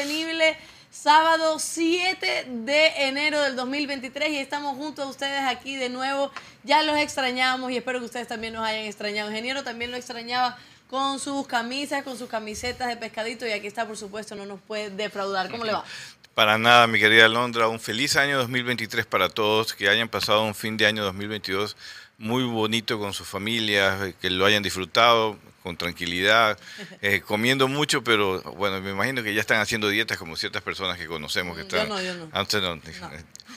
Sostenible, sábado 7 de enero del 2023 y estamos juntos a ustedes aquí de nuevo. Ya los extrañamos y espero que ustedes también nos hayan extrañado. Ingeniero también lo extrañaba con sus camisas, con sus camisetas de pescadito y aquí está, por supuesto, no nos puede defraudar. ¿Cómo le va? Para nada, mi querida Londra, un feliz año 2023 para todos, que hayan pasado un fin de año 2022 muy bonito con sus familias, que lo hayan disfrutado con tranquilidad, eh, comiendo mucho, pero bueno, me imagino que ya están haciendo dietas como ciertas personas que conocemos que están... Yo no, yo no. Antes no.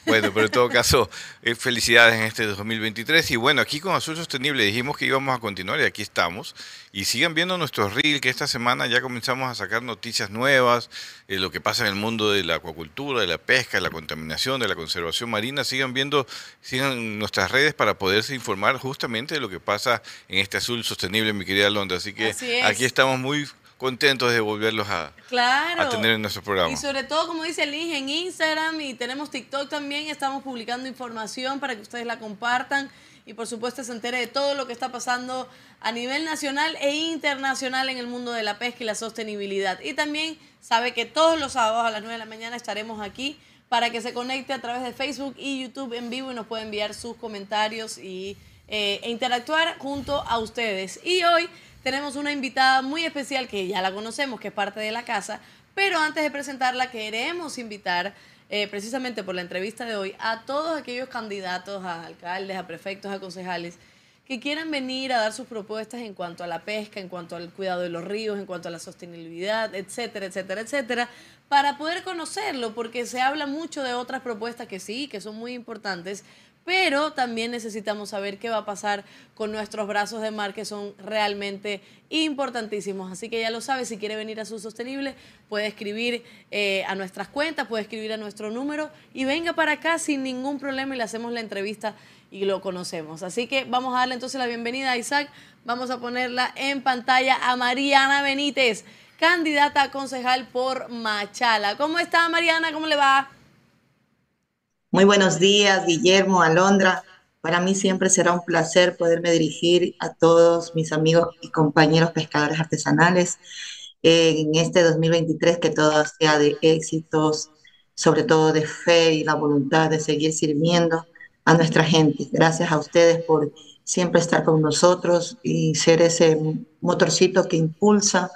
Bueno, pero en todo caso, eh, felicidades en este 2023. Y bueno, aquí con Azul Sostenible dijimos que íbamos a continuar y aquí estamos. Y sigan viendo nuestros reel, que esta semana ya comenzamos a sacar noticias nuevas, eh, lo que pasa en el mundo de la acuacultura, de la pesca, de la contaminación, de la conservación marina. Sigan viendo, sigan nuestras redes para poderse informar justamente de lo que pasa en este Azul Sostenible, mi querida Londra. Así que Así aquí estamos muy contentos de volverlos a, Claro. a tener en nuestro programa. Y sobre todo, como dice Liz, en Instagram y tenemos TikTok también, estamos publicando información para que ustedes la compartan y por supuesto se entere de todo lo que está pasando a nivel nacional e internacional en el mundo de la pesca y la sostenibilidad. Y también sabe que todos los sábados a las 9 de la mañana estaremos aquí para que se conecte a través de Facebook y YouTube en vivo y nos pueda enviar sus comentarios y, eh, e interactuar junto a ustedes. Y hoy tenemos una invitada muy especial que ya la conocemos, que es parte de la casa, pero antes de presentarla queremos invitar, eh, precisamente por la entrevista de hoy, a todos aquellos candidatos a alcaldes, a prefectos, a concejales, que quieran venir a dar sus propuestas en cuanto a la pesca, en cuanto al cuidado de los ríos, en cuanto a la sostenibilidad, etcétera, etcétera, etcétera, para poder conocerlo, porque se habla mucho de otras propuestas que sí, que son muy importantes, pero también necesitamos saber qué va a pasar con nuestros brazos de mar que son realmente importantísimos. Así que ya lo sabe, si quiere venir a su sostenible, puede escribir eh, a nuestras cuentas, puede escribir a nuestro número y venga para acá sin ningún problema y le hacemos la entrevista y lo conocemos. Así que vamos a darle entonces la bienvenida a Isaac. Vamos a ponerla en pantalla a Mariana Benítez, candidata a concejal por Machala. ¿Cómo está Mariana? ¿Cómo le va? Muy buenos días, Guillermo, Alondra. Para mí siempre será un placer poderme dirigir a todos mis amigos y compañeros pescadores artesanales en este 2023, que todo sea de éxitos, sobre todo de fe y la voluntad de seguir sirviendo a nuestra gente. Gracias a ustedes por siempre estar con nosotros y ser ese motorcito que impulsa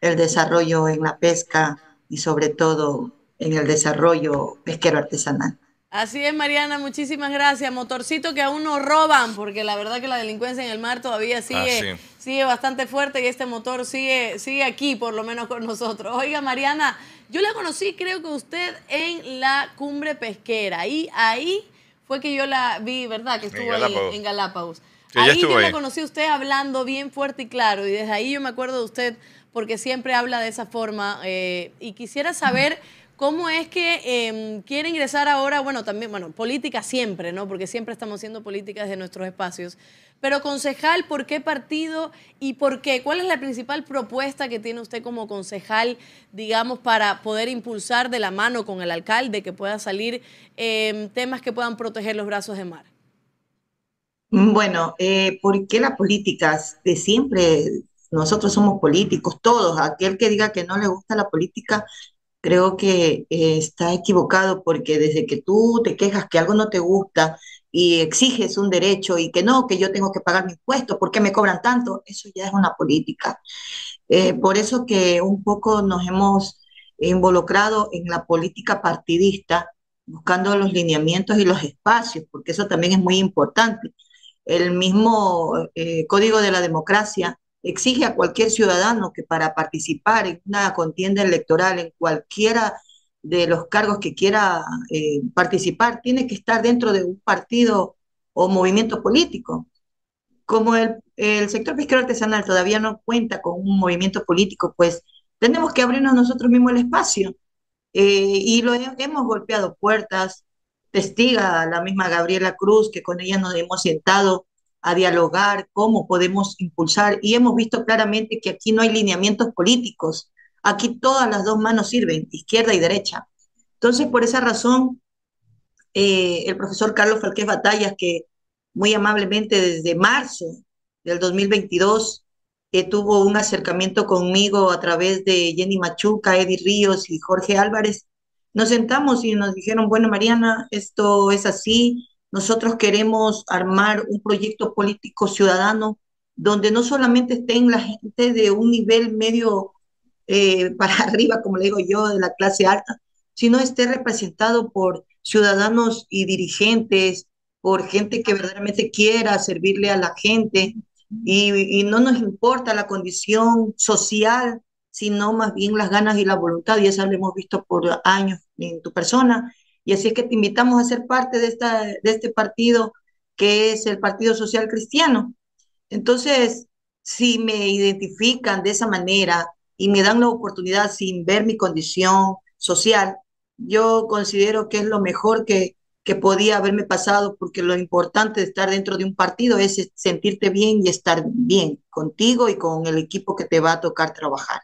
el desarrollo en la pesca y sobre todo en el desarrollo pesquero artesanal. Así es, Mariana, muchísimas gracias. Motorcito que aún no roban, porque la verdad que la delincuencia en el mar todavía sigue, Ah, sí. sigue bastante fuerte y este motor sigue, sigue aquí, por lo menos con nosotros. Oiga, Mariana, yo la conocí, creo que usted, en la cumbre pesquera. Ahí, ahí fue que yo la vi, ¿verdad? Que estuvo ahí Galápagos. en Galápagos. Sí, ahí yo la ahí. conocí a usted hablando bien fuerte y claro, y desde ahí yo me acuerdo de usted porque siempre habla de esa forma. eh, y quisiera saber cómo es que eh, quiere ingresar ahora, bueno, también, bueno, política siempre, ¿no? Porque siempre estamos haciendo política desde nuestros espacios. Pero concejal, ¿por qué partido y por qué? ¿Cuál es la principal propuesta que tiene usted como concejal, digamos, para poder impulsar de la mano con el alcalde que pueda salir eh, temas que puedan proteger los brazos de mar? Bueno, eh, ¿por qué la política? De siempre, nosotros somos políticos, todos. Aquel que diga que no le gusta la política, creo que eh, está equivocado porque desde que tú te quejas que algo no te gusta y exiges un derecho y que no, que yo tengo que pagar mi impuesto, ¿por qué me cobran tanto? Eso ya es una política. Eh, por eso que un poco nos hemos involucrado en la política partidista, buscando los lineamientos y los espacios, porque eso también es muy importante. El mismo eh, Código de la Democracia exige a cualquier ciudadano que para participar en una contienda electoral en cualquiera de los cargos que quiera eh, participar, tiene que estar dentro de un partido o movimiento político. Como el, el sector pesquero artesanal todavía no cuenta con un movimiento político, pues tenemos que abrirnos nosotros mismos el espacio. Eh, y lo hemos golpeado puertas, testiga la misma Gabriela Cruz, que con ella nos hemos sentado a dialogar cómo podemos impulsar y hemos visto claramente que aquí no hay lineamientos políticos, aquí todas las dos manos sirven, izquierda y derecha. Entonces, por esa razón, eh, el profesor Carlos Falqués Batallas, que muy amablemente desde marzo del 2022 eh, tuvo un acercamiento conmigo a través de Jenny Machuca, Eddie Ríos y Jorge Álvarez, nos sentamos y nos dijeron, bueno, Mariana, esto es así, nosotros queremos armar un proyecto político ciudadano donde no solamente estén la gente de un nivel medio eh, para arriba, como le digo yo, de la clase alta, sino esté representado por ciudadanos y dirigentes, por gente que verdaderamente quiera servirle a la gente. Y, y no nos importa la condición social, sino más bien las ganas y la voluntad, y eso lo hemos visto por años en tu persona, y así es que te invitamos a ser parte de, esta, de este partido que es el Partido Social Cristiano. Entonces, si me identifican de esa manera y me dan la oportunidad sin ver mi condición social, yo considero que es lo mejor que, que podía haberme pasado, porque lo importante de estar dentro de un partido es sentirte bien y estar bien contigo y con el equipo que te va a tocar trabajar.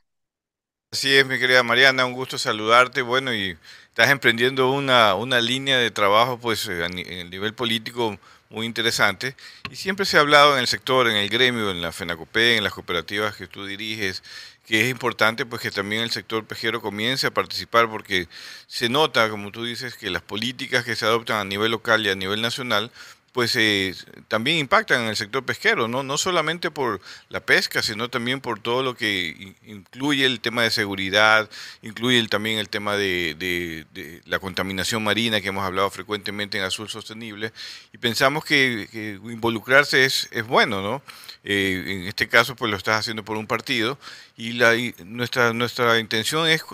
Así es, mi querida Mariana, un gusto saludarte. Bueno, y estás emprendiendo una, una línea de trabajo pues eh, en el nivel político muy interesante. Y siempre se ha hablado en el sector, en el gremio, en la FENACOPE, en las cooperativas que tú diriges, que es importante pues que también el sector pejero comience a participar porque se nota, como tú dices, que las políticas que se adoptan a nivel local y a nivel nacional pues eh, también impactan en el sector pesquero, ¿no? no solamente por la pesca, sino también por todo lo que incluye el tema de seguridad, incluye también el tema de, de, la contaminación marina que hemos hablado frecuentemente en Azul Sostenible, y pensamos que, involucrarse es, es bueno, ¿no? Eh, en este caso, pues lo estás haciendo por un partido, y, la, nuestra, nuestra intención es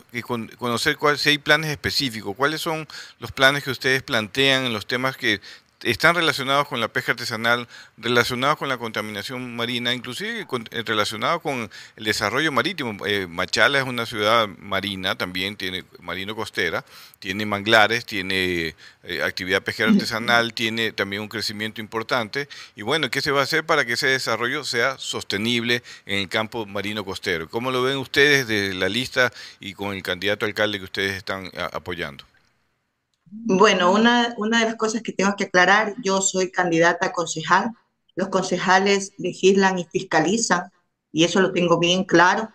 conocer cuál, si hay planes específicos, cuáles son los planes que ustedes plantean en los temas que están relacionados con la pesca artesanal, relacionados con la contaminación marina, inclusive eh, relacionados con el desarrollo marítimo. Eh, Machala es una ciudad marina, también tiene marino costera, tiene manglares, tiene eh, actividad pesquera artesanal, tiene también un crecimiento importante. Y bueno, ¿qué se va a hacer para que ese desarrollo sea sostenible en el campo marino costero? ¿Cómo lo ven ustedes de la lista y con el candidato alcalde que ustedes están apoyando? Bueno, una, una de las cosas que tengo que aclarar, yo soy candidata a concejal. Los concejales legislan y fiscalizan, y eso lo tengo bien claro.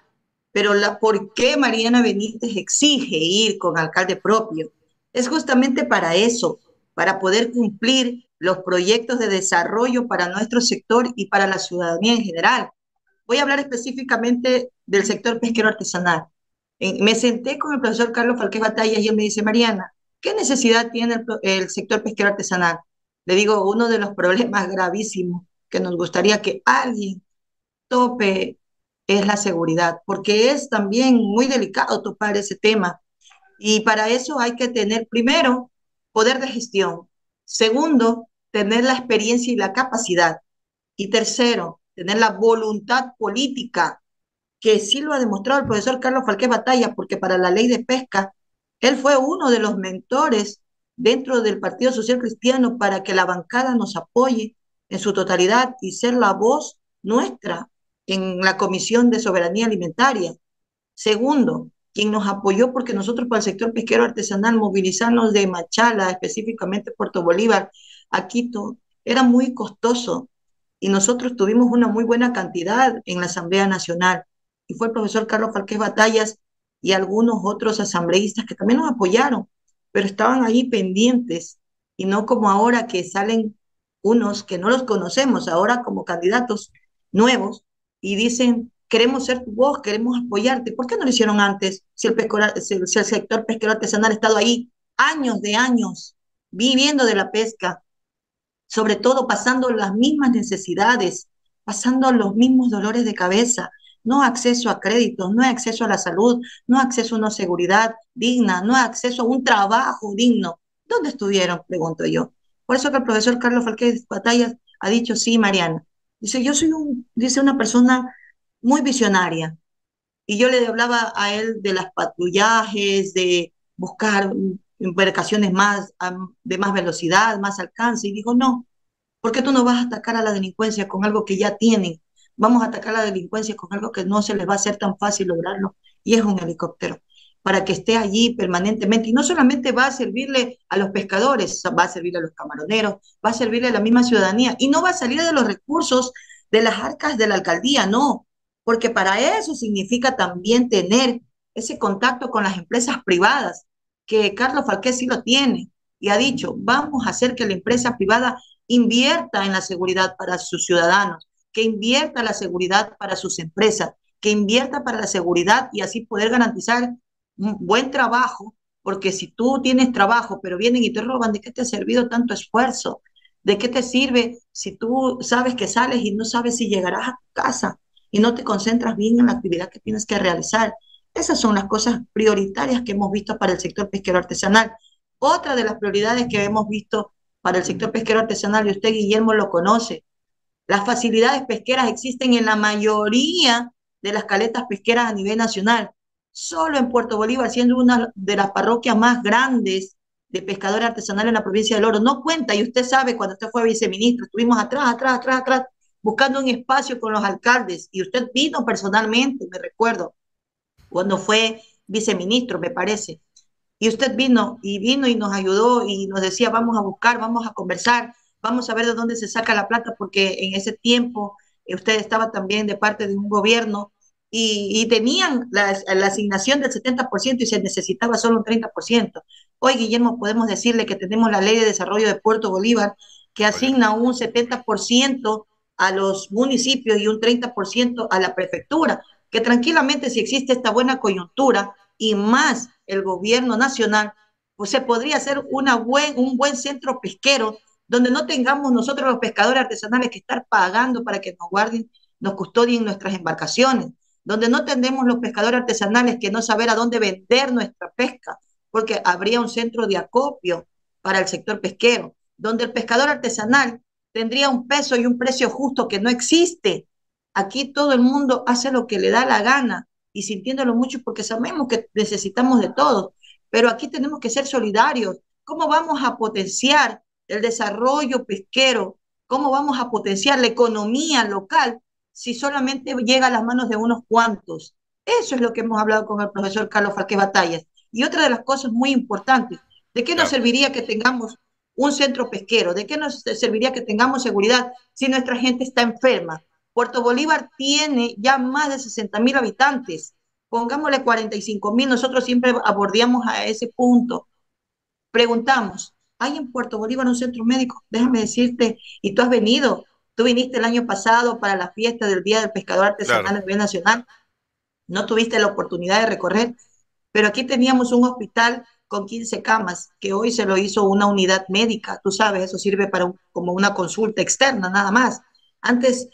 Pero la, ¿por qué Mariana Benítez exige ir con alcalde propio? Es justamente para eso, para poder cumplir los proyectos de desarrollo para nuestro sector y para la ciudadanía en general. Voy a hablar específicamente del sector pesquero artesanal. me senté con el profesor Carlos Falqués Batallas y él me dice, Mariana, ¿Qué necesidad tiene el, sector pesquero artesanal? Le digo, uno de los problemas gravísimos que nos gustaría que alguien tope es la seguridad, porque es también muy delicado topar ese tema. Y para eso hay que tener, primero, poder de gestión. Segundo, tener la experiencia y la capacidad. Y tercero, tener la voluntad política, que sí lo ha demostrado el profesor Carlos Falqué Batalla, porque para la ley de pesca él fue uno de los mentores dentro del Partido Social Cristiano para que la bancada nos apoye en su totalidad y ser la voz nuestra en la Comisión de Soberanía Alimentaria. Segundo, quien nos apoyó porque nosotros para el sector pesquero artesanal movilizarnos de Machala, específicamente Puerto Bolívar, a Quito, era muy costoso y nosotros tuvimos una muy buena cantidad en la Asamblea Nacional. Y fue el profesor Carlos Falqués Batallas y algunos otros asambleístas que también nos apoyaron, pero estaban ahí pendientes y no como ahora que salen unos que no los conocemos, ahora como candidatos nuevos y dicen, queremos ser tu voz, queremos apoyarte. ¿Por qué no lo hicieron antes si el, sector pesquero artesanal ha estado ahí años de años viviendo de la pesca, sobre todo pasando las mismas necesidades pasando los mismos dolores de cabeza, no acceso a créditos, no acceso a la salud, no acceso a una seguridad digna, no acceso a un trabajo digno. ¿Dónde estuvieron? Pregunto yo. Por eso que el profesor Carlos Falquez Batallas ha dicho, sí, Mariana. Dice, yo soy un, dice una persona muy visionaria. Y yo le hablaba a él de las patrullajes, de buscar embarcaciones más, de más velocidad, más alcance. Y dijo, no, ¿por qué tú no vas a atacar a la delincuencia con algo que ya tienen? Vamos a atacar la delincuencia con algo que no se les va a hacer tan fácil lograrlo. Y es un helicóptero para que esté allí permanentemente. Y no solamente va a servirle a los pescadores, va a servirle a los camaroneros, va a servirle a la misma ciudadanía. Y no va a salir de los recursos de las arcas de la alcaldía, no, porque para eso significa también tener ese contacto con las empresas privadas, que Carlos Falqués sí lo tiene y ha dicho, vamos a hacer que la empresa privada invierta en la seguridad para sus ciudadanos, que invierta la seguridad para sus empresas, que invierta para la seguridad y así poder garantizar un buen trabajo, porque si tú tienes trabajo, pero vienen y te roban, ¿de qué te ha servido tanto esfuerzo? ¿De qué te sirve si tú sabes que sales y no sabes si llegarás a tu casa y no te concentras bien en la actividad que tienes que realizar? Esas son las cosas prioritarias que hemos visto para el sector pesquero artesanal. Otra de las prioridades que hemos visto para el sector pesquero artesanal, y usted, Guillermo, lo conoce, las facilidades pesqueras existen en la mayoría de las caletas pesqueras a nivel nacional solo en Puerto Bolívar, siendo una de las parroquias más grandes de pescadores artesanales en la provincia del Oro. No cuenta, y usted sabe, cuando usted fue viceministro, estuvimos atrás, atrás, atrás, atrás, buscando un espacio con los alcaldes, y usted vino personalmente, me recuerdo, cuando fue viceministro, me parece. Y usted vino y vino y nos ayudó y nos decía, vamos a buscar, vamos a conversar, vamos a ver de dónde se saca la plata, porque en ese tiempo eh, usted estaba también de parte de un gobierno y, tenían la, asignación del 70% y se necesitaba solo un 30%. Hoy, Guillermo, podemos decirle que tenemos la ley de desarrollo de Puerto Bolívar que asigna un 70% a los municipios y un 30% a la prefectura, que tranquilamente si existe esta buena coyuntura y más el gobierno nacional, pues se podría hacer una buen, un buen centro pesquero donde no tengamos nosotros los pescadores artesanales que estar pagando para que nos guarden, nos custodien nuestras embarcaciones, donde no tendremos los pescadores artesanales que no saber a dónde vender nuestra pesca, porque habría un centro de acopio para el sector pesquero, donde el pescador artesanal tendría un peso y un precio justo que no existe. Aquí todo el mundo hace lo que le da la gana y sintiéndolo mucho porque sabemos que necesitamos de todo, pero aquí tenemos que ser solidarios. ¿Cómo vamos a potenciar el desarrollo pesquero? ¿Cómo vamos a potenciar la economía local si solamente llega a las manos de unos cuantos. Eso es lo que hemos hablado con el profesor Carlos Falqué Batallas. Y otra de las cosas muy importantes, ¿de qué nos serviría que tengamos un centro pesquero? ¿De qué nos serviría que tengamos seguridad si nuestra gente está enferma? Puerto Bolívar tiene ya más de 60 mil habitantes. Pongámosle 45 mil, nosotros siempre abordamos a ese punto. Preguntamos, ¿hay en Puerto Bolívar un centro médico? Déjame decirte, y tú has venido Tú viniste el año pasado para la fiesta del Día del Pescador Artesanal a nivel nacional. No tuviste la oportunidad de recorrer, pero aquí teníamos un hospital con 15 camas, que hoy se lo hizo una unidad médica. Tú sabes, eso sirve para como una consulta externa, nada más. Antes,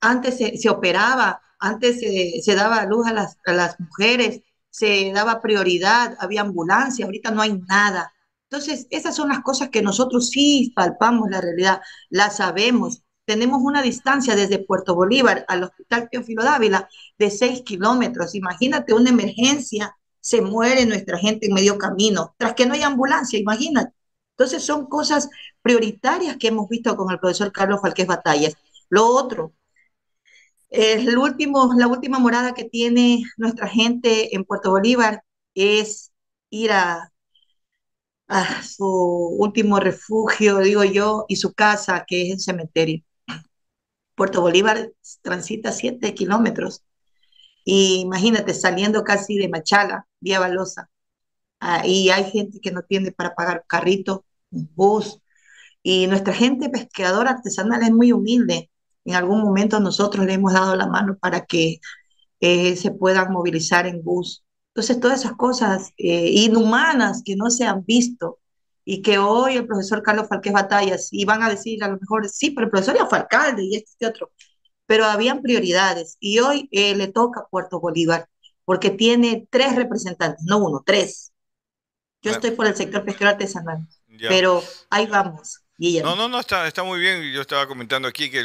antes se, operaba, antes se, se, daba luz a las, a las mujeres, se daba prioridad, había ambulancia, ahorita no hay nada. Entonces, esas son las cosas que nosotros sí palpamos la realidad, la sabemos, tenemos una distancia desde Puerto Bolívar al Hospital Teófilo Dávila de 6 kilómetros. Imagínate una emergencia, se muere nuestra gente en medio camino, tras que no hay ambulancia, imagínate. Entonces son cosas prioritarias que hemos visto con el profesor Carlos Falqués Batallas. Lo otro, el último, la última morada que tiene nuestra gente en Puerto Bolívar es ir a, a su último refugio, digo yo, y su casa, que es el cementerio. Puerto Bolívar transita 7 kilómetros. Y imagínate, saliendo casi de Machala, vía Balosa. Ah, y hay gente que no tiene para pagar carrito, bus. Y nuestra gente pescadora artesanal es muy humilde. En algún momento nosotros le hemos dado la mano para que eh, se puedan movilizar en bus. Entonces, todas esas cosas eh, inhumanas que no se han visto y que hoy el profesor Carlos Falqués Batallas, y van a decir a lo mejor, sí, pero el profesor ya fue alcalde y este, este otro. pero habían prioridades y hoy eh, le toca a Puerto Bolívar porque tiene tres representantes, no uno, tres. Yo estoy por el sector pesquero artesanal, pero ahí vamos. No, no, no, está, está muy bien. Yo estaba comentando aquí que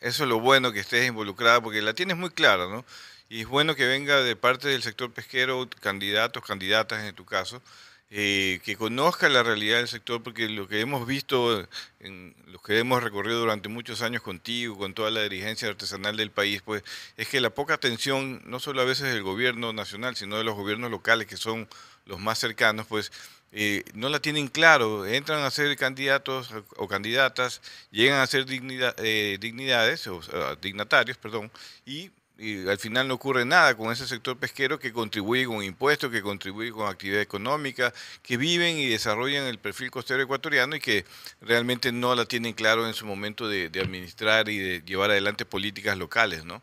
eso es lo bueno que estés involucrada, porque la tienes muy clara, ¿no? Y es bueno que venga de parte del sector pesquero, candidatos, candidatas en tu caso, eh, que conozca la realidad del sector, porque lo que hemos visto, en los que hemos recorrido durante muchos años contigo, con toda la dirigencia artesanal del país, pues es que la poca atención, no solo a veces del gobierno nacional, sino de los gobiernos locales, que son los más cercanos, pues eh, no la tienen claro, entran a ser candidatos o candidatas, llegan a ser eh, dignidades, o, dignatarios, perdón, y, al final no ocurre nada con ese sector pesquero que contribuye con impuestos, que contribuye con actividad económica, que viven y desarrollan el perfil costero ecuatoriano y que realmente no la tienen claro en su momento de, de administrar y de llevar adelante políticas locales, ¿no?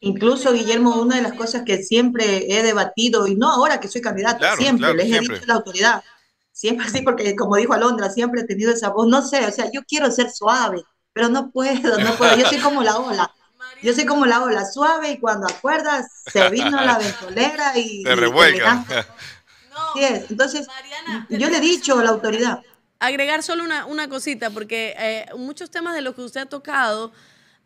Incluso, Guillermo, una de las cosas que siempre he debatido, y no ahora que soy candidata, siempre les he dicho a la autoridad, siempre así, porque como dijo Alondra, siempre he tenido esa voz, no sé, o sea, yo quiero ser suave, pero no puedo, no puedo, yo soy como la ola, yo soy como la ola, suave, y cuando acuerdas, se vino la ventolera y... Te revuelca. Sí es. Entonces, yo le he dicho a la autoridad. Agregar solo una, una cosita, porque eh, muchos temas de los que usted ha tocado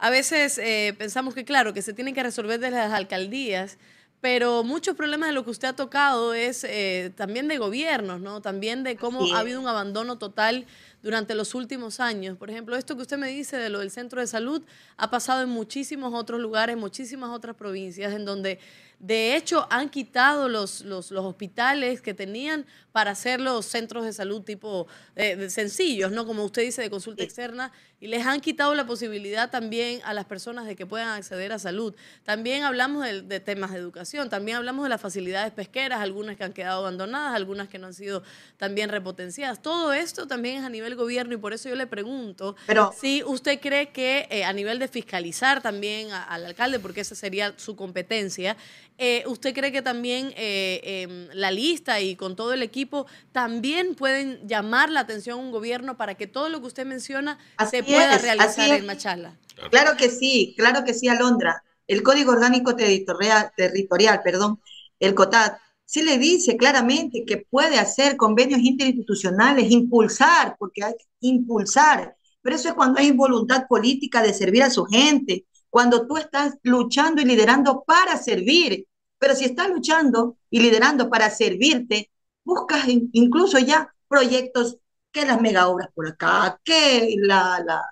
a veces eh, pensamos que, claro, que se tienen que resolver desde las alcaldías, pero muchos problemas de lo que usted ha tocado es eh, también de gobiernos, ¿no? También de cómo ha habido un abandono total durante los últimos años. Por ejemplo, esto que usted me dice de lo del centro de salud ha pasado en muchísimos otros lugares, muchísimas otras provincias, en donde de hecho han quitado los, los, los hospitales que tenían para hacer los centros de salud tipo eh, sencillos, ¿no? Como usted dice, de consulta externa, y les han quitado la posibilidad también a las personas de que puedan acceder a salud. También hablamos de, temas de educación, también hablamos de las facilidades pesqueras, algunas que han quedado abandonadas, algunas que no han sido también repotenciadas. Todo esto también es a nivel gobierno y por eso yo le pregunto si usted cree que eh, a nivel de fiscalizar también al alcalde, porque esa sería su competencia, eh, ¿usted cree que también em, la lista y con todo el equipo también pueden llamar la atención a un gobierno para que todo lo que usted menciona se pueda realizar en Machala. Claro que sí, claro que sí, Alondra. El Código Orgánico Territorial, territorial perdón, el COTAD, sí le dice claramente que puede hacer convenios interinstitucionales, impulsar, porque hay que impulsar, pero eso es cuando hay voluntad política de servir a su gente, cuando tú estás luchando y liderando para servir. Pero si estás luchando y liderando para servirte, buscas incluso ya proyectos que las mega por acá, que la, la,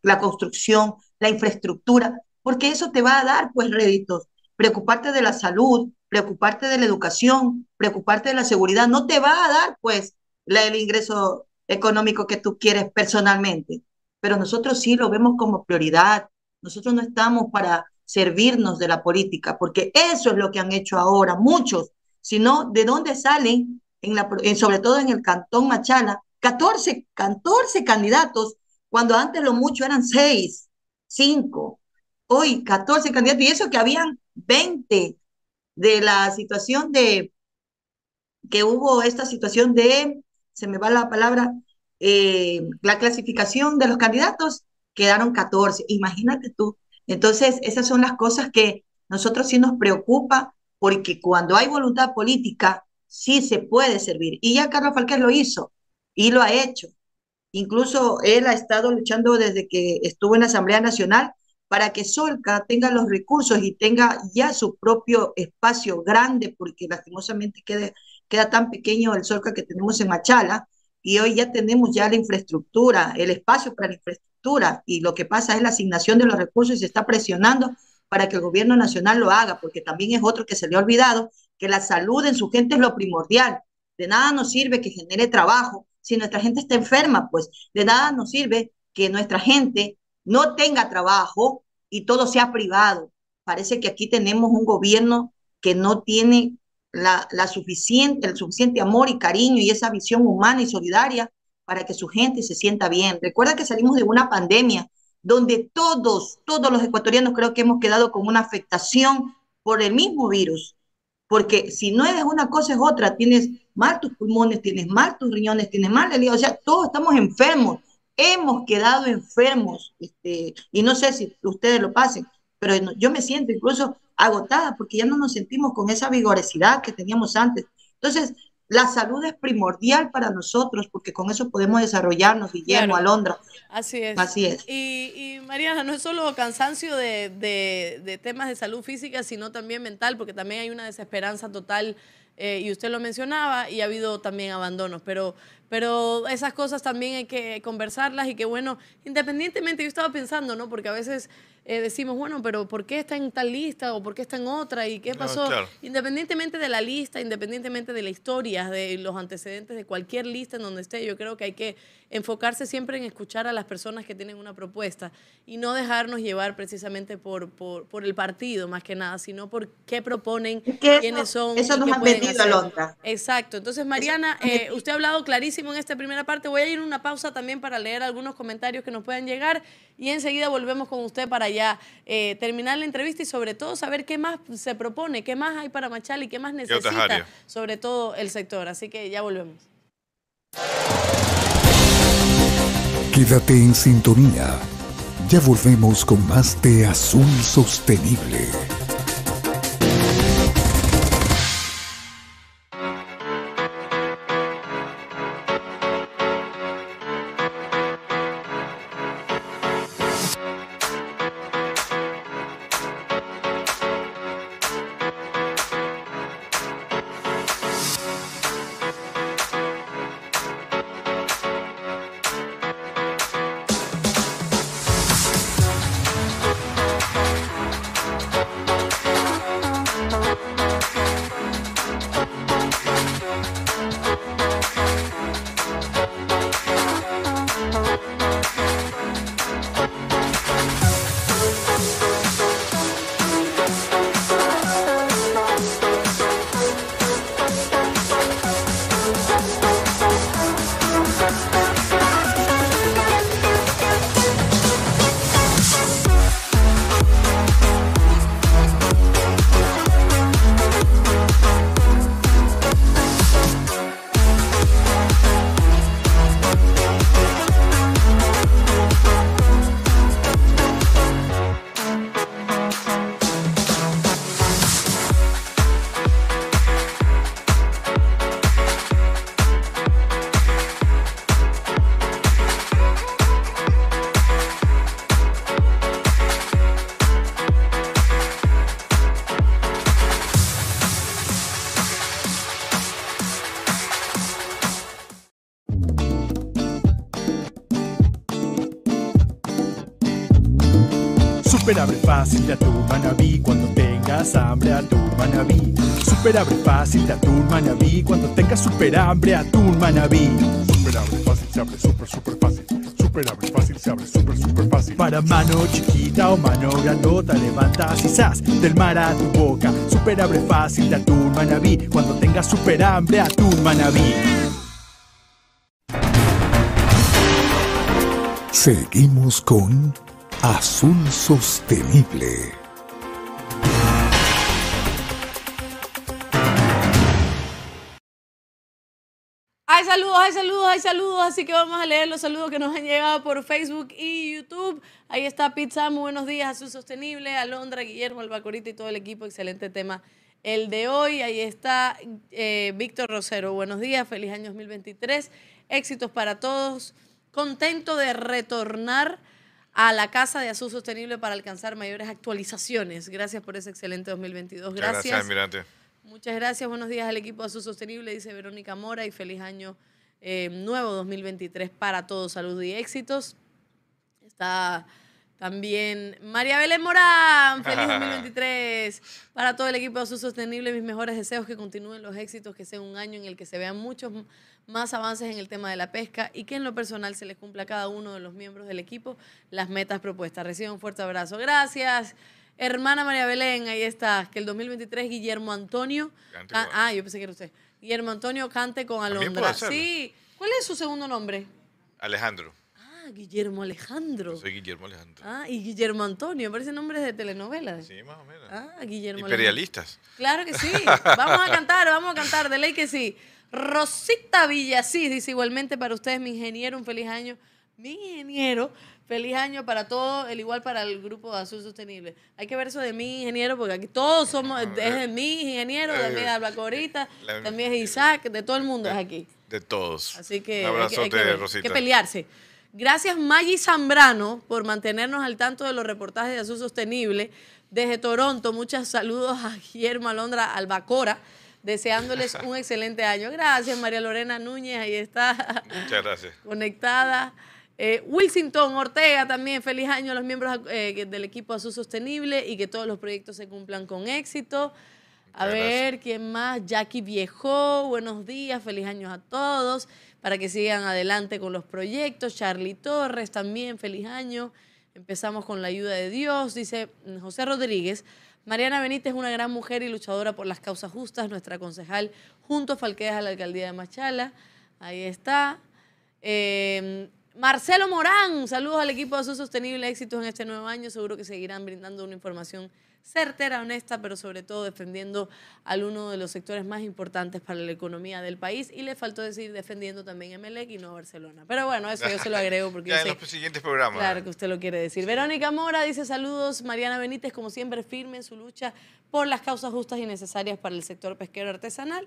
la construcción, la infraestructura, porque eso te va a dar pues réditos. Preocuparte de la salud, preocuparte de la educación, preocuparte de la seguridad, no te va a dar pues el ingreso económico que tú quieres personalmente. Pero nosotros sí lo vemos como prioridad. Nosotros no estamos para servirnos de la política, porque eso es lo que han hecho ahora muchos sino de dónde salen, sobre todo en el cantón Machala, 14, 14 candidatos, cuando antes lo mucho eran 6, 5, hoy 14 candidatos, y eso que habían 20 de la situación de, que hubo esta situación de, se me va la palabra, eh, la clasificación de los candidatos, quedaron 14, imagínate tú. Entonces, esas son las cosas que nosotros sí nos preocupa porque cuando hay voluntad política, sí se puede servir. Y ya Carlos Falquez lo hizo y lo ha hecho. Incluso él ha estado luchando desde que estuvo en la Asamblea Nacional para que Solca tenga los recursos y tenga ya su propio espacio grande, porque lastimosamente queda, queda tan pequeño el Solca que tenemos en Machala, y hoy ya tenemos ya la infraestructura, el espacio para la infraestructura, y lo que pasa es la asignación de los recursos y se está presionando para que el gobierno nacional lo haga, porque también es otro que se le ha olvidado, que la salud en su gente es lo primordial. De nada nos sirve que genere trabajo si nuestra gente está enferma, pues de nada nos sirve que nuestra gente no tenga trabajo y todo sea privado. Parece que aquí tenemos un gobierno que no tiene la, suficiente, el suficiente amor y cariño y esa visión humana y solidaria para que su gente se sienta bien. Recuerda que salimos de una pandemia donde todos, todos los ecuatorianos creo que hemos quedado con una afectación por el mismo virus. Porque si no eres una cosa es otra, tienes mal tus pulmones, tienes mal tus riñones, tienes mal el hígado, o sea, todos estamos enfermos. Hemos quedado enfermos, este, y no sé si ustedes lo pasen, pero yo me siento incluso agotada porque ya no nos sentimos con esa vigorosidad que teníamos antes. Entonces, la salud es primordial para nosotros porque con eso podemos desarrollarnos, Guillermo, Alondra. Así es. Así es. Y, Mariana, no es solo cansancio de, de, temas de salud física, sino también mental, porque también hay una desesperanza total eh, y usted lo mencionaba, y ha habido también abandonos, pero, pero esas cosas también hay que conversarlas y que bueno, independientemente, yo estaba pensando, ¿no? Porque a veces eh, decimos, bueno, pero ¿por qué está en tal lista o por qué está en otra? ¿Y qué pasó? Independientemente de la lista, independientemente de la historia, de los antecedentes de cualquier lista en donde esté, yo creo que hay que enfocarse siempre en escuchar a las personas que tienen una propuesta y no dejarnos llevar precisamente por, por, por el partido más que nada, sino por qué proponen, quiénes son. Eso nos ha Alondra. Exacto. Entonces, Mariana, eh, usted ha hablado clarísimo en esta primera parte. Voy a ir a una pausa también para leer algunos comentarios que nos puedan llegar y enseguida volvemos con usted para ya eh, terminar la entrevista y sobre todo saber qué más se propone, qué más hay para Machal y qué más necesita, sobre todo el sector. Así que ya volvemos. Quédate en sintonía. Ya volvemos con más de Azul Sostenible. Fácil atún manabí cuando tengas hambre atún manabí. Super abre fácil de atún manabí cuando tengas super hambre atún manabí. Super abre fácil se abre super super fácil. Super abre fácil se abre super super fácil. Para mano chiquita o mano grandota levantas y del mar a tu boca. Super abre fácil de atún manabí cuando tengas super hambre atún manabí. Seguimos con Azul Sostenible. Hay saludos, hay saludos, hay saludos, así que vamos a leer los saludos que nos han llegado por Facebook y YouTube. Ahí está Pizza, muy buenos días, Azul Sostenible, Alondra, Guillermo, Albacorita y todo el equipo, excelente tema el de hoy. Ahí está eh, Víctor Rosero, buenos días, feliz año 2023, éxitos para todos, contento de retornar a la Casa de Azul Sostenible para alcanzar mayores actualizaciones. Gracias por ese excelente 2022. Gracias. Gracias, Almirante. Muchas gracias. Buenos días al equipo de Azul Sostenible, dice Verónica Mora, y feliz año eh, nuevo 2023 para todos. Salud y éxitos. Está también María Belén Morán, feliz 2023. Para todo el equipo de Azul Sostenible, mis mejores deseos que continúen los éxitos, que sea un año en el que se vean muchos más avances en el tema de la pesca y que en lo personal se les cumpla a cada uno de los miembros del equipo las metas propuestas. Reciban un fuerte abrazo. Gracias. Hermana María Belén, ahí está. Que el 2023 Guillermo Antonio. Ah, yo pensé que era usted. Guillermo Antonio cante con Alondra. Sí. ¿Cuál es su segundo nombre? Alejandro. Ah, Guillermo Alejandro. soy Guillermo Alejandro. Ah, y Guillermo Antonio, parece nombres de telenovelas. Sí, más o menos. Ah, Guillermo Imperialistas. Claro que sí. Vamos a cantar, vamos a cantar, de ley que sí. Rosita Villasís dice igualmente para ustedes, mi ingeniero, un feliz año mi ingeniero. Feliz año para todo, el igual para el grupo de Azul Sostenible. Hay que ver eso de mi ingeniero, porque aquí todos somos, es de mi ingeniero, también de Albacorita, La- también es Isaac, de todo el mundo es aquí. De todos. Así que Un hay que, hay que Rosita. hay que pelearse. Gracias Maggi Zambrano por mantenernos al tanto de los reportajes de Azul Sostenible. Desde Toronto, muchos saludos a Guillermo Alondra Albacora, deseándoles un excelente año. Gracias María Lorena Núñez, ahí está Muchas gracias. conectada. Eh, Wilsington Ortega también, feliz año a los miembros eh, del equipo Azul Sostenible y que todos los proyectos se cumplan con éxito. A Muchas ver, ¿quién más? Jackie Viejo, buenos días, feliz año a todos, para que sigan adelante con los proyectos. Charlie Torres también, feliz año. Empezamos con la ayuda de Dios, dice José Rodríguez. Mariana Benítez es una gran mujer y luchadora por las causas justas, nuestra concejal junto a Falqueas a la alcaldía de Machala. Ahí está. Eh, Marcelo Morán, saludos al equipo de Azul Sostenible, éxitos en este nuevo año. Seguro que seguirán brindando una información certera, honesta, pero sobre todo defendiendo al uno de los sectores más importantes para la economía del país. Y le faltó decir defendiendo también Emelec y no Barcelona. Pero bueno, eso yo se lo agrego porque yo Ya en sé los siguientes programas. Claro que usted lo quiere decir. Verónica Mora dice saludos. Mariana Benítez, como siempre, firme en su lucha por las causas justas y necesarias para el sector pesquero artesanal.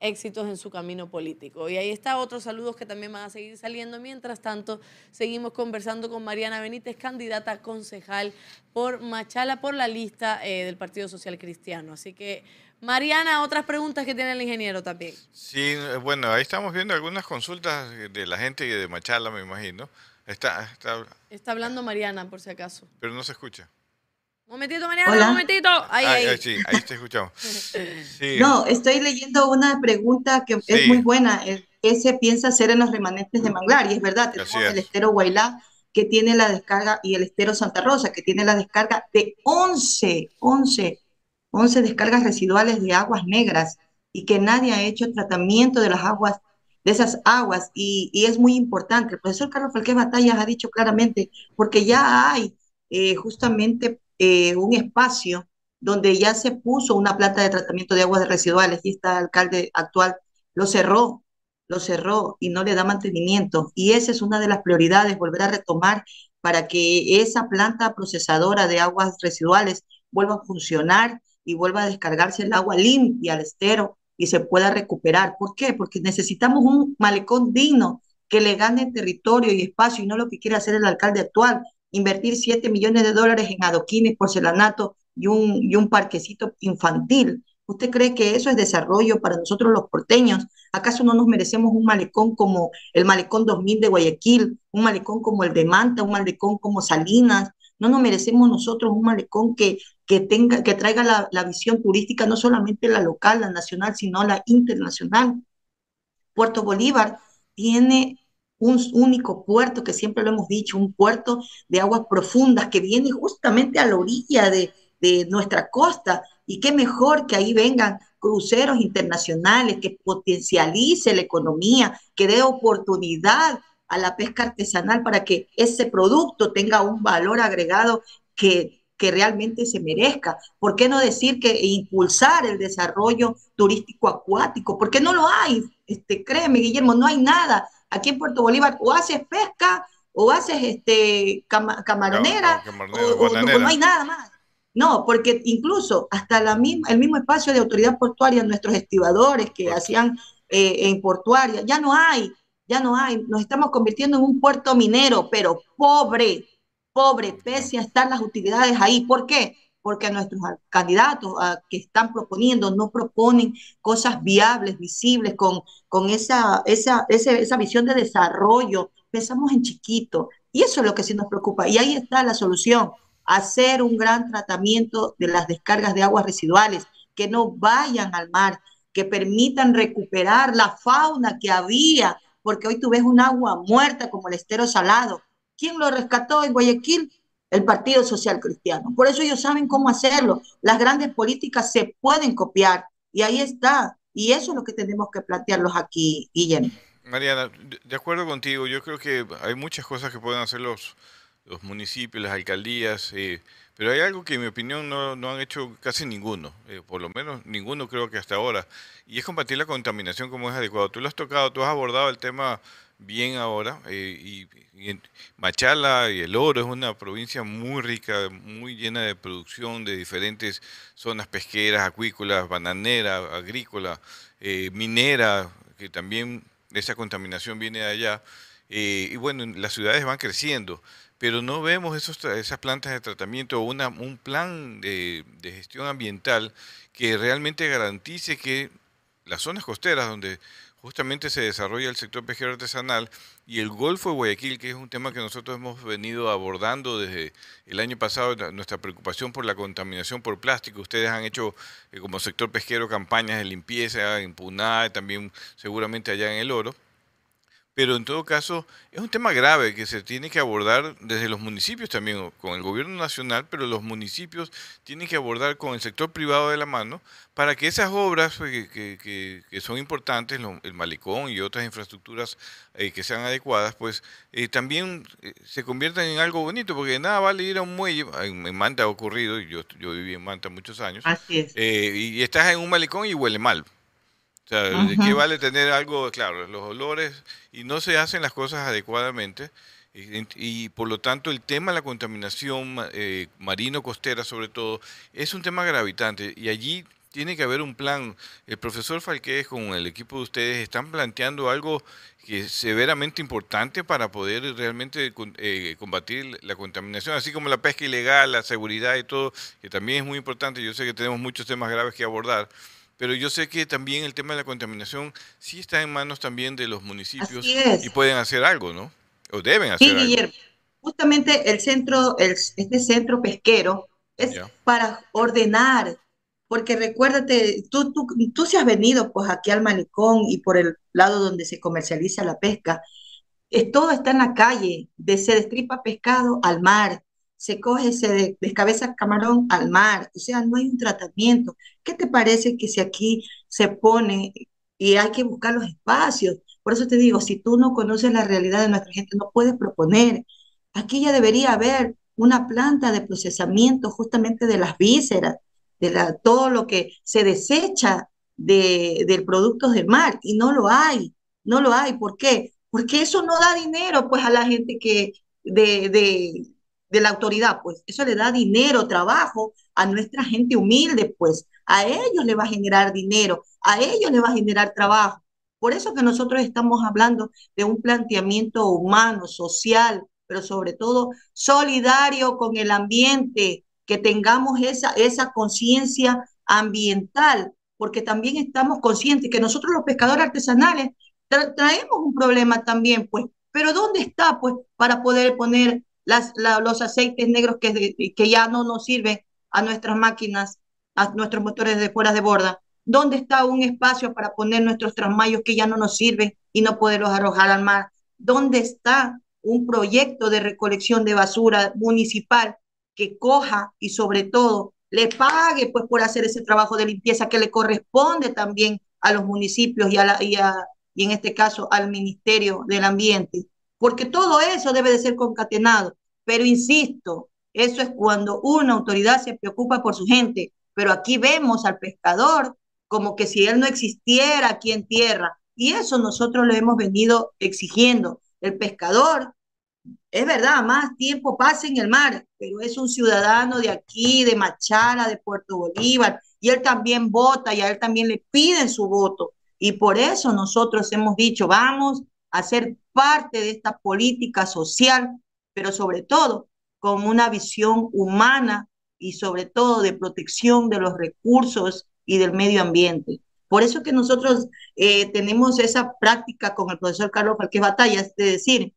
Éxitos en su camino político. Y ahí está otros saludos que también van a seguir saliendo. Mientras tanto, seguimos conversando con Mariana Benítez, candidata a concejal por Machala, por la lista eh, del Partido Social Cristiano. Así que, Mariana, otras preguntas que tiene el ingeniero también. Sí, bueno, ahí estamos viendo algunas consultas de la gente de Machala, me imagino. Está, está, Está hablando Mariana, por si acaso. pero no se escucha. Un momentito, Mariana, Hola. un momentito. Ahí, Ah, ahí. ah, sí, ahí te escuchamos. Sí. No, estoy leyendo una pregunta que Sí. es muy buena. ¿Qué se piensa hacer en los remanentes de manglar? Y es verdad, tenemos es. el estero Guailá que tiene la descarga y el estero Santa Rosa que tiene la descarga de 11, 11, 11 descargas residuales de aguas negras y que nadie ha hecho tratamiento de las aguas, de esas aguas. Y, y es muy importante. El profesor Carlos Falqué Batallas ha dicho claramente, porque ya hay eh, justamente eh, un espacio donde ya se puso una planta de tratamiento de aguas residuales y este alcalde actual lo cerró, lo cerró y no le da mantenimiento. Y esa es una de las prioridades, volver a retomar para que esa planta procesadora de aguas residuales vuelva a funcionar y vuelva a descargarse el agua limpia al estero y se pueda recuperar. ¿Por qué? Porque necesitamos un malecón digno que le gane territorio y espacio y no lo que quiere hacer el alcalde actual, invertir 7 millones de dólares en adoquines, porcelanato y un, y un parquecito infantil. ¿Usted cree que eso es desarrollo para nosotros los porteños? ¿Acaso no nos merecemos un malecón como el Malecón 2000 de Guayaquil, un malecón como el de Manta, un malecón como Salinas? ¿No nos merecemos nosotros un malecón que, que, tenga, que traiga la, la visión turística, no solamente la local, la nacional, sino la internacional? Puerto Bolívar tiene un único puerto, que siempre lo hemos dicho, un puerto de aguas profundas que viene justamente a la orilla de, de nuestra costa. Y qué mejor que ahí vengan cruceros internacionales, que potencialice la economía, que dé oportunidad a la pesca artesanal para que ese producto tenga un valor agregado que, que realmente se merezca. ¿Por qué no decir que impulsar el desarrollo turístico acuático? ¿Por qué no lo hay? Este, créeme, Guillermo, no hay nada. Aquí en Puerto Bolívar o haces pesca o haces este, cama, camaronera, No, o, o hay nada más. No, porque incluso hasta la misma, el mismo espacio de autoridad portuaria, nuestros estibadores que Puerto. hacían eh, en portuaria, ya no hay, ya no hay. Nos estamos convirtiendo en un puerto minero, pero pobre, pobre, pese a estar las utilidades ahí. ¿Por qué? Porque nuestros candidatos a, que están proponiendo no proponen cosas viables, visibles, con, con esa, esa, esa, esa visión de desarrollo. Pensamos en chiquito. Y eso es lo que sí nos preocupa. Y ahí está la solución hacer un gran tratamiento de las descargas de aguas residuales, que no vayan al mar, que permitan recuperar la fauna que había, porque hoy tú ves un agua muerta como el estero salado. ¿Quién lo rescató en Guayaquil? El Partido Social Cristiano. Por eso ellos saben cómo hacerlo. Las grandes políticas se pueden copiar y ahí está. Y eso es lo que tenemos que plantearlos aquí, Guillermo. Mariana, de- acuerdo contigo, yo creo que hay muchas cosas que pueden hacer los, los municipios, las alcaldías, eh, pero hay algo que en mi opinión no, no han hecho casi ninguno, eh, por lo menos ninguno creo que hasta ahora, y es combatir la contaminación como es adecuado. Tú lo has tocado, tú has abordado el tema bien ahora. Eh, y, Machala y el Oro es una provincia muy rica, muy llena de producción de diferentes zonas pesqueras, acuícolas, bananera, agrícola, eh, minera, que también esa contaminación viene de allá. Eh, y bueno, las ciudades van creciendo, pero no vemos esos, esas plantas de tratamiento o una, un plan de gestión ambiental que realmente garantice que las zonas costeras donde justamente se desarrolla el sector pesquero artesanal y el Golfo de Guayaquil, que es un tema que nosotros hemos venido abordando desde el año pasado, nuestra preocupación por la contaminación por plástico. Ustedes han hecho eh, como sector pesquero campañas de limpieza en Puná, también seguramente allá en el Oro pero en todo caso es un tema grave que se tiene que abordar desde los municipios también, con el gobierno nacional, pero los municipios tienen que abordar con el sector privado de la mano para que esas obras pues, que, son importantes, el malecón y otras infraestructuras eh, que sean adecuadas, pues eh, también eh, se conviertan en algo bonito, porque nada vale ir a un muelle, en, Manta ha ocurrido, yo, yo viví en Manta muchos años, y estás en un malecón y huele mal. O sea, ¿de qué vale tener algo, claro, los olores y no se hacen las cosas adecuadamente? Y, por lo tanto el tema de la contaminación eh, marino-costera sobre todo es un tema gravitante y allí tiene que haber un plan. El profesor Falqués con el equipo de ustedes están planteando algo que es severamente importante para poder realmente eh, combatir la contaminación, así como la pesca ilegal, la seguridad y todo, que también es muy importante. Yo sé que tenemos muchos temas graves que abordar pero yo sé que también el tema de la contaminación sí está en manos también de los municipios y pueden hacer algo, ¿no? O deben hacer sí, Guillermo. Justamente el centro, el, este centro pesquero es para ordenar, porque recuérdate, tú, tú, tú se has venido pues aquí al malecón y por el lado donde se comercializa la pesca, es, todo está en la calle, de se destripa pescado al mar, se coge, se descabeza camarón al mar, o sea, no hay un tratamiento. ¿Qué te parece que si aquí se pone y hay que buscar los espacios? Por eso te digo, si tú no conoces la realidad de nuestra gente, no puedes proponer. Aquí ya debería haber una planta de procesamiento justamente de las vísceras, de la, todo lo que se desecha de, del productos del mar, y no lo hay, no lo hay. ¿Por qué? Porque eso no da dinero pues a la gente que de, de de la autoridad, pues eso le da dinero, trabajo a nuestra gente humilde, pues a ellos le va a generar dinero, a ellos le va a generar trabajo. Por eso que nosotros estamos hablando de un planteamiento humano, social, pero sobre todo solidario con el ambiente, que tengamos esa, esa conciencia ambiental, porque también estamos conscientes que nosotros los pescadores artesanales traemos un problema también, pues, pero ¿dónde está, pues, para poder poner los aceites negros que, ya no nos sirven a nuestras máquinas, a nuestros motores de fuera de borda? ¿Dónde está un espacio para poner nuestros trasmayos que ya no nos sirven y no poderlos arrojar al mar? ¿Dónde está un proyecto de recolección de basura municipal que coja y sobre todo le pague pues por hacer ese trabajo de limpieza que le corresponde también a los municipios y, a la, y, a, y en este caso al Ministerio del Ambiente? Porque todo eso debe de ser concatenado. Pero insisto, eso es cuando una autoridad se preocupa por su gente. Pero aquí vemos al pescador como que si él no existiera aquí en tierra. Y eso nosotros lo hemos venido exigiendo. El pescador, es verdad, más tiempo pasa en el mar, pero es un ciudadano de aquí, de Machala, de Puerto Bolívar, y él también vota y a él también le piden su voto. Y por eso nosotros hemos dicho, vamos a ser parte de esta política social pero sobre todo con una visión humana y sobre todo de protección de los recursos y del medio ambiente. Por eso que nosotros eh, tenemos esa práctica con el profesor Carlos Falquez Batallas de decir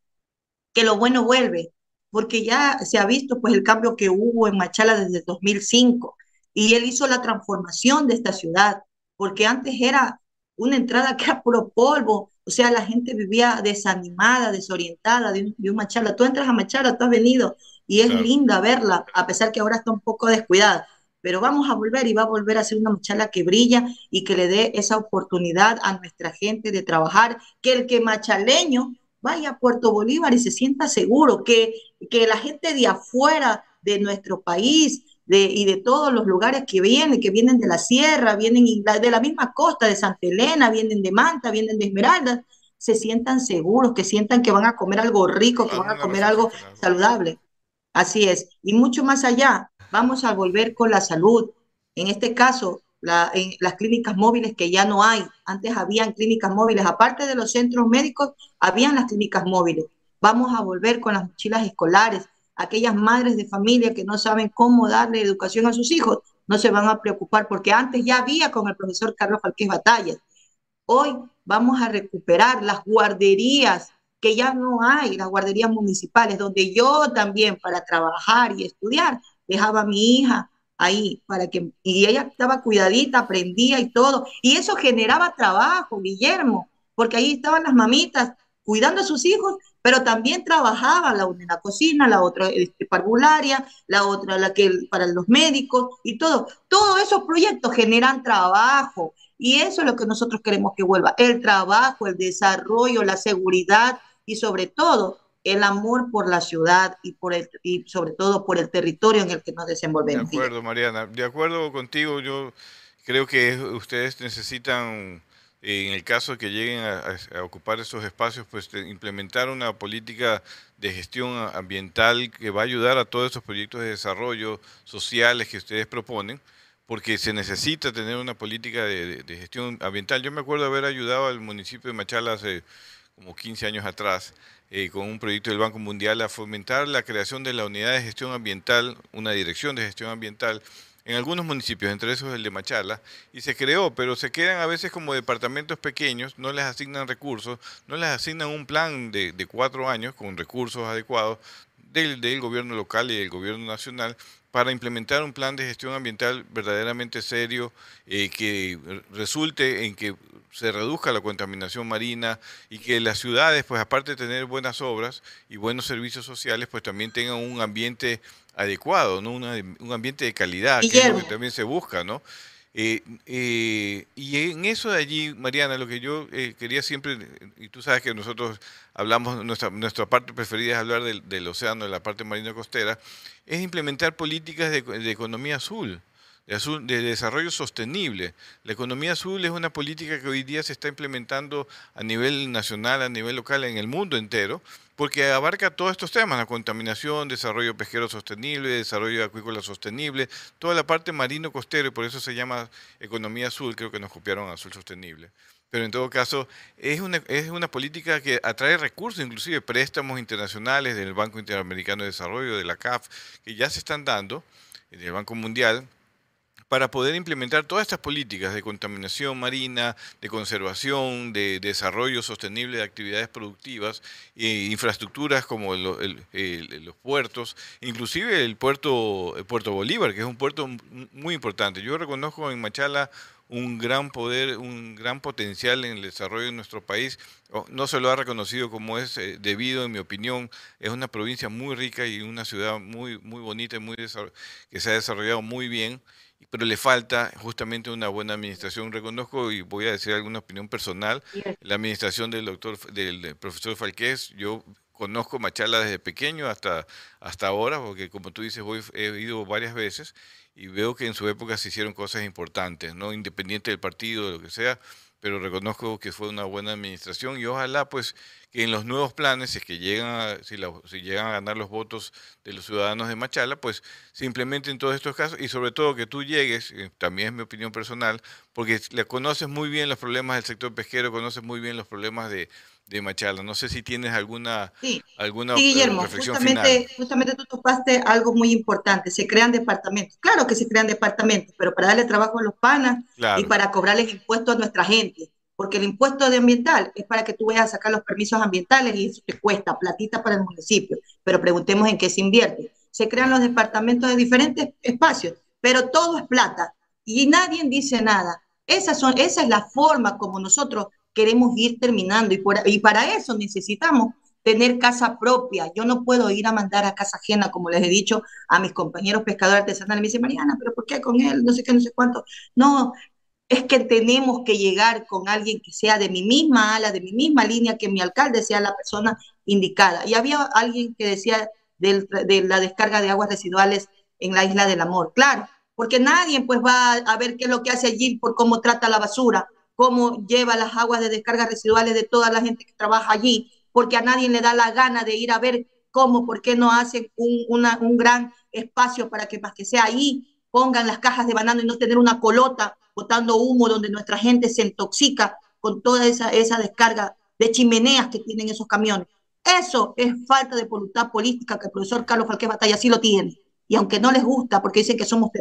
que lo bueno vuelve, porque ya se ha visto pues el cambio que hubo en Machala desde 2005 y él hizo la transformación de esta ciudad, porque antes era una entrada que era puro polvo, o sea, la gente vivía desanimada, desorientada de, un, una charla. Tú entras a Machala, tú has venido y es linda verla, a pesar que ahora está un poco descuidada. Pero vamos a volver y va a volver a ser una machala que brilla y que le dé esa oportunidad a nuestra gente de trabajar, que el que machaleño vaya a Puerto Bolívar y se sienta seguro, que, que la gente de afuera de nuestro país, y de todos los lugares que vienen, que vienen de la sierra, vienen de la misma costa de Santa Elena, vienen de Manta, vienen de Esmeralda, se sientan seguros, que sientan que van a comer algo rico, que van a comer algo saludable. Así es. Y mucho más allá, vamos a volver con la salud. En este caso, en las clínicas móviles que ya no hay. Antes habían clínicas móviles, aparte de los centros médicos, habían las clínicas móviles. Vamos a volver con las mochilas escolares. Aquellas madres de familia que no saben cómo darle educación a sus hijos, no se van a preocupar porque antes ya había con el profesor Carlos Falqués Batallas. Hoy vamos a recuperar las guarderías que ya no hay, las guarderías municipales, donde yo también para trabajar y estudiar dejaba a mi hija ahí para que y ella estaba cuidadita, aprendía y todo, y eso generaba trabajo, Guillermo, porque ahí estaban las mamitas cuidando a sus hijos, pero también trabajaba la una en la cocina, la otra este, parvularia, la otra la que para los médicos y todo. Todos esos proyectos generan trabajo y eso es lo que nosotros queremos que vuelva, el trabajo, el desarrollo, la seguridad y sobre todo el amor por la ciudad y, por el, y sobre todo por el territorio en el que nos desenvolvemos. De acuerdo, Mariana. De acuerdo contigo, yo creo que ustedes necesitan, en el caso de que lleguen a, ocupar esos espacios, pues implementar una política de gestión ambiental que va a ayudar a todos esos proyectos de desarrollo sociales que ustedes proponen porque se necesita tener una política de, gestión ambiental. Yo me acuerdo haber ayudado al municipio de Machala hace como 15 años atrás eh, con un proyecto del Banco Mundial a fomentar la creación de la unidad de gestión ambiental, una dirección de gestión ambiental en algunos municipios, entre esos el de Machala, y se creó, pero se quedan a veces como departamentos pequeños, no les asignan recursos, no les asignan un plan de, de cuatro años con recursos adecuados del, del gobierno local y del gobierno nacional para implementar un plan de gestión ambiental verdaderamente serio eh, que resulte en que se reduzca la contaminación marina y que las ciudades, pues aparte de tener buenas obras y buenos servicios sociales, pues también tengan un ambiente adecuado, ¿no? un ambiente de calidad, que es lo que también se busca, ¿no? Eh, eh, y en eso de allí, Mariana, lo que yo eh, quería siempre, y tú sabes que nosotros hablamos, nuestra, nuestra parte preferida es hablar del, del océano, de la parte marina costera, es implementar políticas de, de economía azul de, desarrollo sostenible. La economía azul es una política que hoy día se está implementando a nivel nacional, a nivel local, en el mundo entero, porque abarca todos estos temas, la contaminación, desarrollo pesquero sostenible, desarrollo acuícola sostenible, toda la parte marino-costero, y por eso se llama economía azul, creo que nos copiaron azul sostenible. Pero en todo caso, es una, es una política que atrae recursos, inclusive préstamos internacionales del Banco Interamericano de Desarrollo, de la CAF, que ya se están dando, del Banco Mundial, para poder implementar todas estas políticas de contaminación marina, de conservación, de desarrollo sostenible de actividades productivas, e infraestructuras como los puertos, inclusive el puerto, el puerto Bolívar, que es un puerto muy importante. Yo reconozco en Machala un gran poder, un gran potencial en el desarrollo de nuestro país. No se lo ha reconocido como es eh, debido, en mi opinión. Es una provincia muy rica y una ciudad muy, muy bonita y muy que se ha desarrollado muy bien pero le falta justamente una buena administración. Reconozco y voy a decir alguna opinión personal, la administración del doctor, del, profesor Falqués, yo conozco Machala desde pequeño hasta, hasta ahora, porque como tú dices, voy, he ido varias veces y veo que en su época se hicieron cosas importantes, no independiente del partido, de lo que sea, pero reconozco que fue una buena administración y ojalá pues que en los nuevos planes, si, es que llegan a, si, llegan a ganar los votos de los ciudadanos de Machala, pues se implementen todos estos casos y sobre todo que tú llegues, eh, también es mi opinión personal, porque le conoces muy bien los problemas del sector pesquero, conoces muy bien los problemas de, de Machala. No sé si tienes alguna, alguna sí, Guillermo, justamente, Justamente tú topaste algo muy importante, se crean departamentos. Claro que se crean departamentos, pero para darle trabajo a los panas y para cobrarles impuestos a nuestra gente porque el impuesto de ambiental es para que tú vayas a sacar los permisos ambientales y eso te cuesta platita para el municipio, pero preguntemos en qué se invierte. Se crean los departamentos de diferentes espacios, pero todo es plata y nadie dice nada. Esas son, esa es la forma como nosotros queremos ir terminando y, para eso necesitamos tener casa propia. Yo no puedo ir a mandar a casa ajena, como les he dicho a mis compañeros pescadores artesanales. Me dice, Mariana, pero ¿por qué con él? No sé qué, no sé cuánto. No, es que tenemos que llegar con alguien que sea de mi misma ala, de mi misma línea, que mi alcalde sea la persona indicada. Y había alguien que decía de la descarga de aguas residuales en la isla del amor. Claro, porque nadie pues va a ver qué es lo que hace allí por cómo trata la basura, cómo lleva las aguas de descargas residuales de toda la gente que trabaja allí, porque a nadie le da la gana de ir a ver cómo, por qué no hacen un, gran espacio para que, para que sea ahí, pongan las cajas de banano y no tener una colota botando humo donde nuestra gente se intoxica con toda esa, esa descarga de chimeneas que tienen esos camiones. Eso es falta de voluntad política que el profesor Carlos Falqués Batalla sí lo tiene. Y aunque no les gusta, porque dicen que somos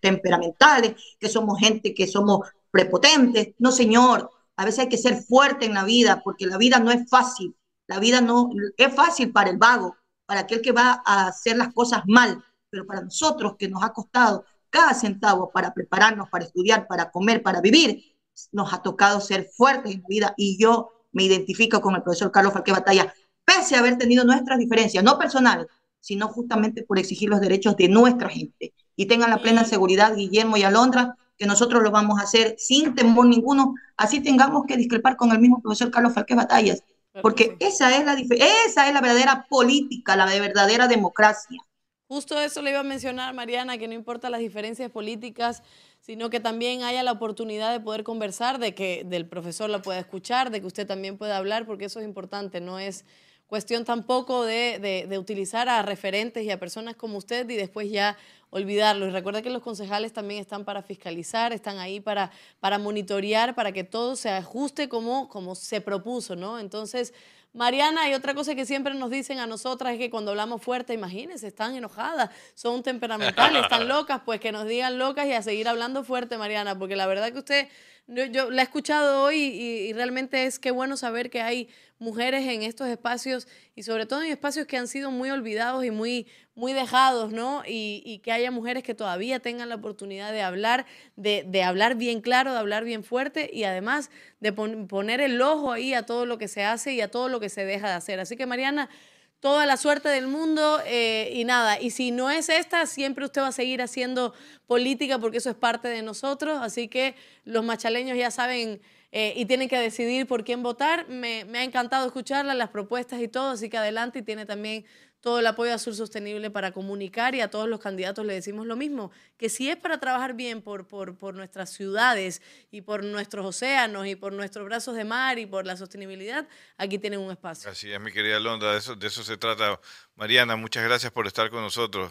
temperamentales, que somos gente que somos prepotentes, no señor, a veces hay que ser fuerte en la vida, porque la vida no es fácil. La vida no es fácil para el vago, para aquel que va a hacer las cosas mal, pero para nosotros que nos ha costado cada centavo para prepararnos, para estudiar, para comer, para vivir, nos ha tocado ser fuertes en la vida. Y yo me identifico con el profesor Carlos Falque Batalla, pese a haber tenido nuestras diferencias, no personales, sino justamente por exigir los derechos de nuestra gente. Y tengan la plena seguridad, Guillermo y Alondra, que nosotros lo vamos a hacer sin temor ninguno, así tengamos que discrepar con el mismo profesor Carlos Falque Batallas, porque esa es la, esa es la verdadera política, la verdadera democracia. Justo eso le iba a mencionar, Mariana, que no importa las diferencias políticas, sino que también haya la oportunidad de poder conversar, de que del profesor la pueda escuchar, de que usted también pueda hablar, porque eso es importante, no es cuestión tampoco de, de, utilizar a referentes y a personas como usted y después ya olvidarlo. Y recuerda que los concejales también están para fiscalizar, están ahí para, para monitorear, para que todo se ajuste como, como se propuso, ¿no? Entonces, Mariana, y otra cosa que siempre nos dicen a nosotras es que cuando hablamos fuerte, imagínense, están enojadas, son temperamentales, están locas, pues que nos digan locas y a seguir hablando fuerte, Mariana, porque la verdad que usted, yo, la he escuchado hoy y, realmente es que bueno saber que hay mujeres en estos espacios y sobre todo en espacios que han sido muy olvidados y muy, muy dejados, ¿no? Y, que haya mujeres que todavía tengan la oportunidad de hablar, de, hablar bien claro, de hablar bien fuerte y además de poner el ojo ahí a todo lo que se hace y a todo lo que se deja de hacer. Así que Mariana, toda la suerte del mundo eh, y nada, y si no es esta, siempre usted va a seguir haciendo política porque eso es parte de nosotros, así que los machaleños ya saben eh, y tienen que decidir por quién votar. Me, me ha encantado escucharla, las propuestas y todo, así que adelante y tiene también todo el apoyo a Sur Sostenible para comunicar y a todos los candidatos le decimos lo mismo, que si es para trabajar bien por, por, por, nuestras ciudades y por nuestros océanos y por nuestros brazos de mar y por la sostenibilidad, aquí tienen un espacio. Así es, mi querida Londra, de eso, de eso se trata. Mariana, muchas gracias por estar con nosotros.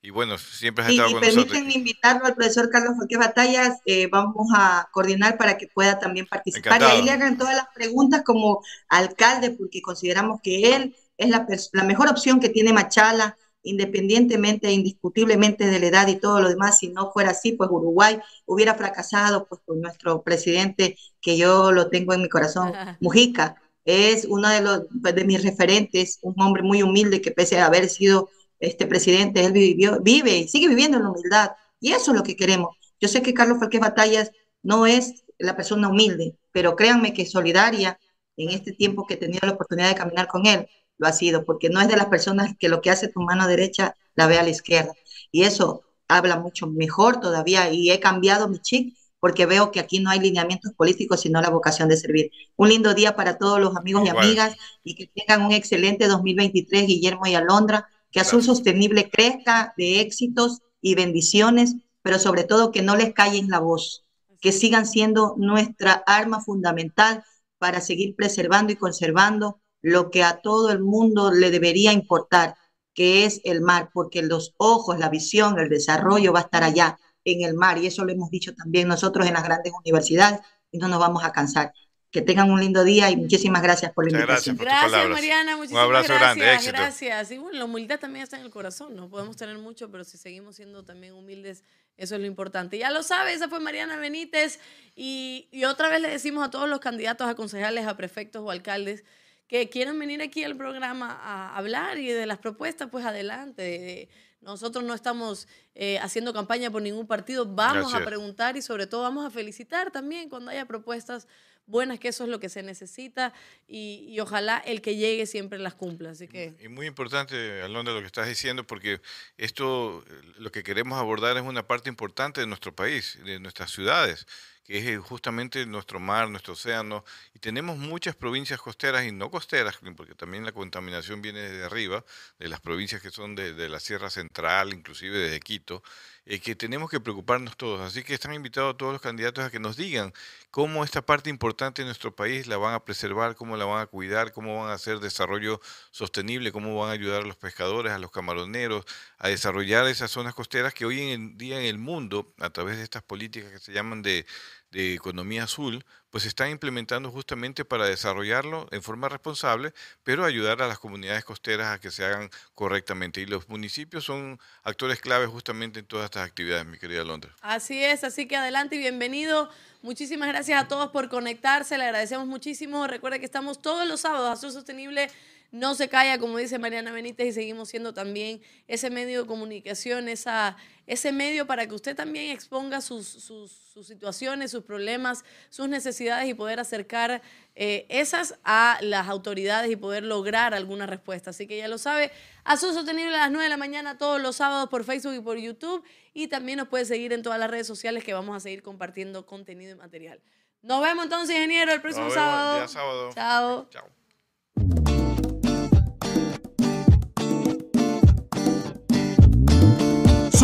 Y bueno, siempre has estado con nosotros. Permítanme invitarlo al profesor Carlos Joaquín Batallas, eh, vamos a coordinar para que pueda también participar. Y ahí le hagan todas las preguntas como alcalde, porque consideramos que él es la, la mejor opción que tiene Machala, independientemente e indiscutiblemente de la edad y todo lo demás, si no fuera así, pues Uruguay hubiera fracasado pues con nuestro presidente, que yo lo tengo en mi corazón, Mujica, es uno de, los, pues, de mis referentes, un hombre muy humilde que pese a haber sido este presidente, él vivió, vive y sigue viviendo en la humildad, y eso es lo que queremos. Yo sé que Carlos Falquez Batallas no es la persona humilde, pero créanme que solidaria en este tiempo que he tenido la oportunidad de caminar con él, lo ha sido, porque no es de las personas que lo que hace tu mano derecha la ve a la izquierda. Y eso habla mucho mejor todavía y he cambiado mi chip porque veo que aquí no hay lineamientos políticos, sino la vocación de servir. Un lindo día para todos los amigos y amigas y que tengan un excelente 2023, Guillermo y Alondra, que Azul Sostenible crezca de éxitos y bendiciones, pero sobre todo que no les callen la voz, que sigan siendo nuestra arma fundamental para seguir preservando y conservando lo que a todo el mundo le debería importar, que es el mar, porque los ojos, la visión, el desarrollo va a estar allá en el mar, y eso lo hemos dicho también nosotros en las grandes universidades, y no nos vamos a cansar. Que tengan un lindo día y muchísimas gracias por la invitación. Gracias, gracias Mariana, muchísimas un abrazo gracias, grande, éxito. Gracias. Y bueno, la humildad también está en el corazón, no podemos tener mucho, pero si seguimos siendo también humildes, eso es lo importante. Ya lo sabe, esa fue Mariana Benítez, y, y otra vez le decimos a todos los candidatos a concejales, a prefectos o alcaldes, que quieran venir aquí al programa a hablar y de las propuestas, pues adelante. Nosotros no estamos eh, haciendo campaña por ningún partido, vamos a preguntar y sobre todo vamos a felicitar también cuando haya propuestas buenas, que eso es lo que se necesita y, ojalá el que llegue siempre las cumpla. Así que... Y muy importante, Alondra, lo que estás diciendo, porque esto, lo que queremos abordar es una parte importante de nuestro país, de nuestras ciudades que es eh, justamente nuestro mar, nuestro océano, y tenemos muchas provincias costeras y no costeras, porque también la contaminación viene desde arriba, de las provincias que son de, la Sierra Central, inclusive desde Quito, eh, que tenemos que preocuparnos todos. Así que están invitados todos los candidatos a que nos digan cómo esta parte importante de nuestro país la van a preservar, cómo la van a cuidar, cómo van a hacer desarrollo sostenible, cómo van a ayudar a los pescadores, a los camaroneros, a desarrollar esas zonas costeras que hoy en día en el mundo, a través de estas políticas que se llaman de de economía azul, pues se están implementando justamente para desarrollarlo en forma responsable, pero ayudar a las comunidades costeras a que se hagan correctamente. Y los municipios son actores claves justamente en todas estas actividades, mi querida Londra. Así es, así que adelante y bienvenido. Muchísimas gracias a todos por conectarse, le agradecemos muchísimo. Recuerda que estamos todos los sábados, Azul Sostenible no se calla, como dice Mariana Benítez, y seguimos siendo también ese medio de comunicación, esa, ese medio para que usted también exponga sus, sus, situaciones, sus problemas, sus necesidades y poder acercar eh, esas a las autoridades y poder lograr alguna respuesta. Así que ya lo sabe, Azul Sostenible a las 9 de la mañana todos los sábados por Facebook y por YouTube y también nos puede seguir en todas las redes sociales que vamos a seguir compartiendo contenido y material. Nos vemos entonces, ingeniero, el próximo sábado. sábado. Chao. Chao.